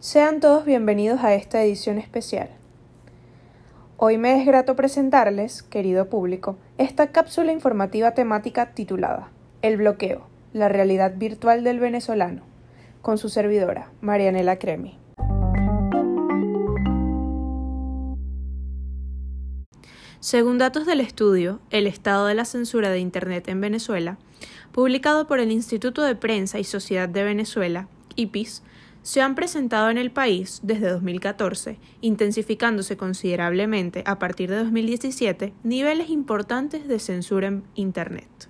Sean todos bienvenidos a esta edición especial. Hoy me es grato presentarles, querido público, esta cápsula informativa temática titulada El bloqueo, la realidad virtual del venezolano, con su servidora, Marianela Cremi. Según datos del estudio El estado de la censura de Internet en Venezuela, publicado por el Instituto de Prensa y Sociedad de Venezuela, IPIS, se han presentado en el país desde 2014, intensificándose considerablemente a partir de 2017 niveles importantes de censura en Internet.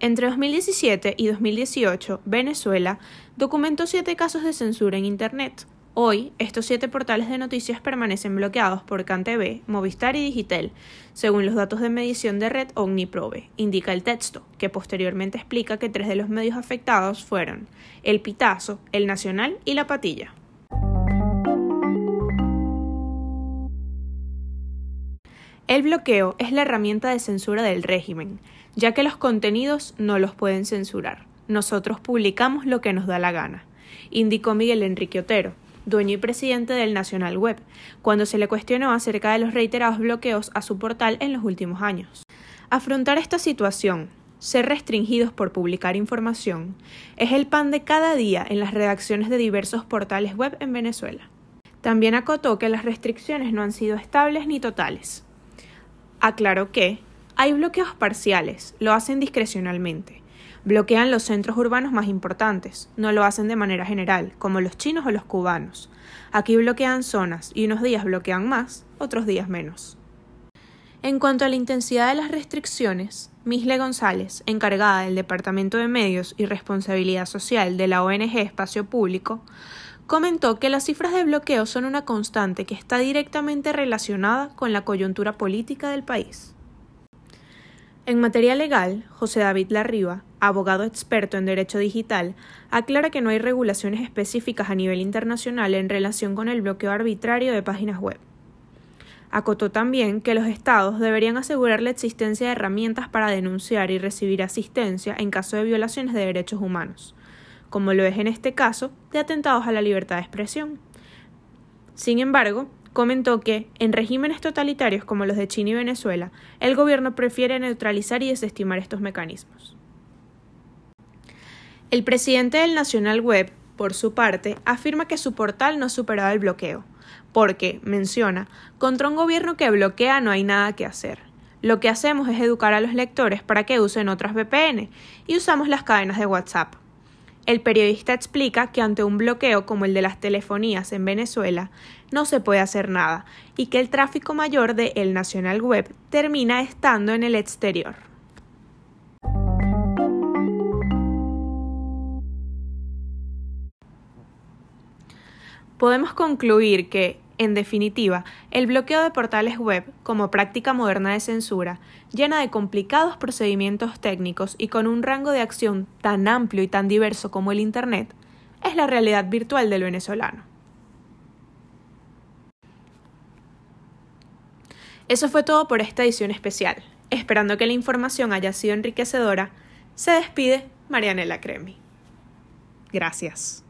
Entre 2017 y 2018, Venezuela documentó siete casos de censura en Internet, Hoy, estos siete portales de noticias permanecen bloqueados por CanTV, Movistar y Digitel, según los datos de medición de red Omniprobe, indica el texto, que posteriormente explica que tres de los medios afectados fueron El Pitazo, El Nacional y La Patilla. El bloqueo es la herramienta de censura del régimen, ya que los contenidos no los pueden censurar. Nosotros publicamos lo que nos da la gana, indicó Miguel Enrique Otero, dueño y presidente del National Web, cuando se le cuestionó acerca de los reiterados bloqueos a su portal en los últimos años. Afrontar esta situación, ser restringidos por publicar información, es el pan de cada día en las redacciones de diversos portales web en Venezuela. También acotó que las restricciones no han sido estables ni totales. Aclaró que hay bloqueos parciales, lo hacen discrecionalmente, bloquean los centros urbanos más importantes, no lo hacen de manera general, como los chinos o los cubanos. Aquí bloquean zonas y unos días bloquean más, otros días menos. En cuanto a la intensidad de las restricciones, Misle González, encargada del Departamento de Medios y Responsabilidad Social de la ONG Espacio Público, comentó que las cifras de bloqueo son una constante que está directamente relacionada con la coyuntura política del país. En materia legal, José David Larriba, abogado experto en derecho digital, aclara que no hay regulaciones específicas a nivel internacional en relación con el bloqueo arbitrario de páginas web. Acotó también que los estados deberían asegurar la existencia de herramientas para denunciar y recibir asistencia en caso de violaciones de derechos humanos, como lo es en este caso de atentados a la libertad de expresión. Sin embargo, comentó que, en regímenes totalitarios como los de China y Venezuela, el gobierno prefiere neutralizar y desestimar estos mecanismos. El presidente del National Web, por su parte, afirma que su portal no superaba el bloqueo, porque, menciona, contra un gobierno que bloquea no hay nada que hacer. Lo que hacemos es educar a los lectores para que usen otras VPN y usamos las cadenas de WhatsApp. El periodista explica que ante un bloqueo como el de las telefonías en Venezuela no se puede hacer nada y que el tráfico mayor de El Nacional Web termina estando en el exterior. Podemos concluir que, en definitiva, el bloqueo de portales web, como práctica moderna de censura, llena de complicados procedimientos técnicos y con un rango de acción tan amplio y tan diverso como el Internet, es la realidad virtual del venezolano. Eso fue todo por esta edición especial. Esperando que la información haya sido enriquecedora, se despide Marianela Cremi. Gracias.